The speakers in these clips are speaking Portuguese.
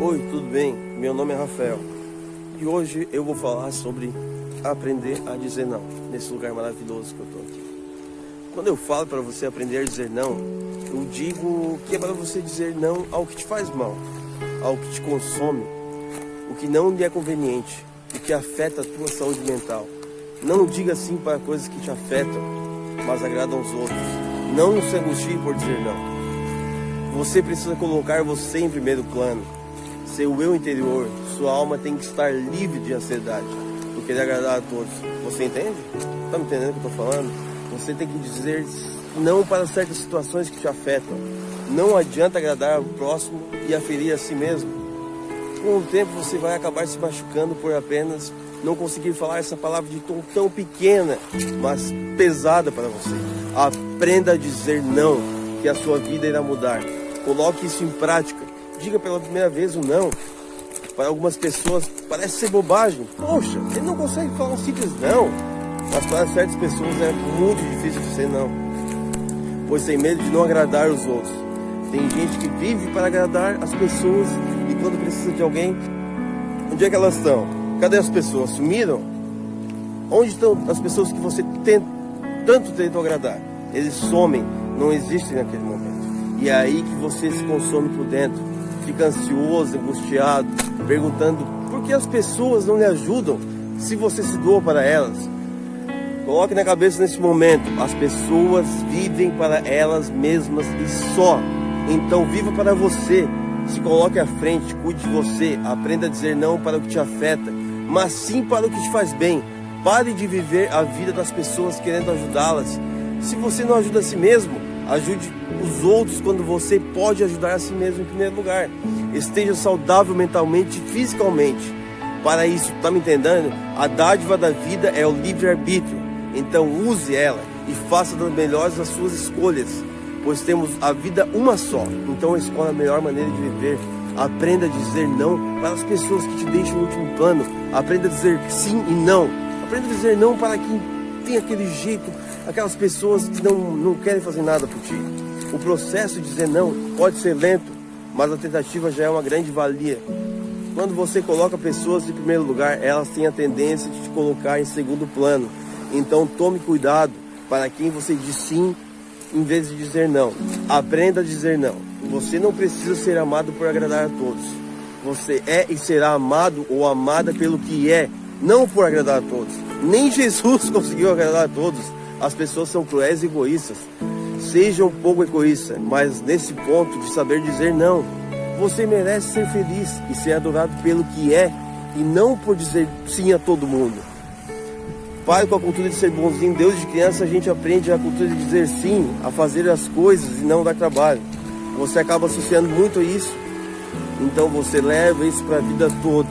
Oi, tudo bem? Meu nome é Rafael e hoje eu vou falar sobre aprender a dizer não nesse lugar maravilhoso que eu tô aqui. Quando eu falo para você aprender a dizer não, eu digo que é para você dizer não ao que te faz mal, ao que te consome, o que não lhe é conveniente, o que afeta a tua saúde mental. Não diga sim para coisas que te afetam, mas agradam aos outros. Não se angustie por dizer não. Você precisa colocar você em primeiro plano. Seu eu interior, sua alma tem que estar livre de ansiedade, por querer agradar a todos. Você entende? Tá me entendendo o que eu tô falando? Você tem que dizer não para certas situações que te afetam. Não adianta agradar o próximo e aferir a si mesmo. Com o tempo você vai acabar se machucando por apenas não conseguir falar essa palavra de tom tão pequena, mas pesada para você. Aprenda a dizer não, que a sua vida irá mudar. Coloque isso em prática. Diga pela primeira vez o não. Para algumas pessoas parece ser bobagem. Poxa, ele não consegue falar um simples não. Mas para certas pessoas é muito difícil dizer não. Pois tem medo de não agradar os outros. Tem gente que vive para agradar as pessoas e quando precisa de alguém, onde é que elas estão? Cadê as pessoas? Sumiram? Onde estão as pessoas que você tem, tanto tentou agradar? Eles somem, não existem naquele momento. E é aí que você se consome por dentro. Fica ansioso, angustiado, perguntando por que as pessoas não lhe ajudam se você se doa para elas. Coloque na cabeça nesse momento: as pessoas vivem para elas mesmas e só. Então viva para você. Se coloque à frente, cuide de você, aprenda a dizer não para o que te afeta, mas sim para o que te faz bem. Pare de viver a vida das pessoas querendo ajudá-las. Se você não ajuda a si mesmo, Ajude os outros quando você pode ajudar a si mesmo em primeiro lugar. Esteja saudável mentalmente e fisicamente. Para isso, tá me entendendo? A dádiva da vida é o livre-arbítrio. Então use ela e faça das melhores as suas escolhas, pois temos a vida uma só. Então escolha a melhor maneira de viver. Aprenda a dizer não para as pessoas que te deixam no último plano. Aprenda a dizer sim e não. Aprenda a dizer não para quem tem aquele jeito aquelas pessoas que não, não querem fazer nada por ti. O processo de dizer não pode ser lento, mas a tentativa já é uma grande valia. Quando você coloca pessoas em primeiro lugar, elas têm a tendência de te colocar em segundo plano. Então tome cuidado para quem você diz sim em vez de dizer não. Aprenda a dizer não. Você não precisa ser amado por agradar a todos. Você é e será amado ou amada pelo que é, não por agradar a todos. Nem Jesus conseguiu agradar a todos. As pessoas são cruéis e egoístas. Seja um pouco egoísta, mas nesse ponto de saber dizer não, você merece ser feliz e ser adorado pelo que é e não por dizer sim a todo mundo. Pai, com a cultura de ser bonzinho, Deus de criança a gente aprende a cultura de dizer sim, a fazer as coisas e não dar trabalho. Você acaba associando muito a isso, então você leva isso para a vida toda.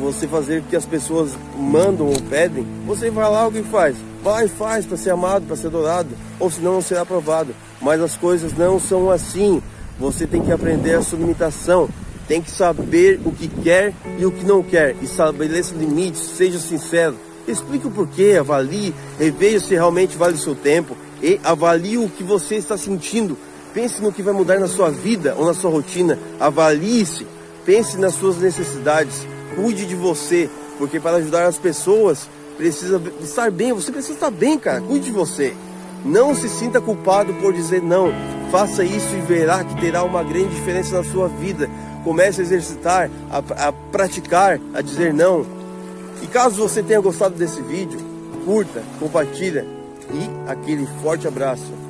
Você fazer o que as pessoas mandam ou pedem, você vai lá e faz. Vai, faz para ser amado, para ser adorado, ou senão não será aprovado. Mas as coisas não são assim. Você tem que aprender a sua limitação, tem que saber o que quer e o que não quer, estabeleça limites, seja sincero, explique o porquê, avalie, reveja se realmente vale o seu tempo e avalie o que você está sentindo. Pense no que vai mudar na sua vida ou na sua rotina, avalie-se, pense nas suas necessidades, cuide de você, porque para ajudar as pessoas precisa estar bem, você precisa estar bem, cara. Cuide de você. Não se sinta culpado por dizer não. Faça isso e verá que terá uma grande diferença na sua vida. Comece a exercitar, a, a praticar, a dizer não. E caso você tenha gostado desse vídeo, curta, compartilha e aquele forte abraço.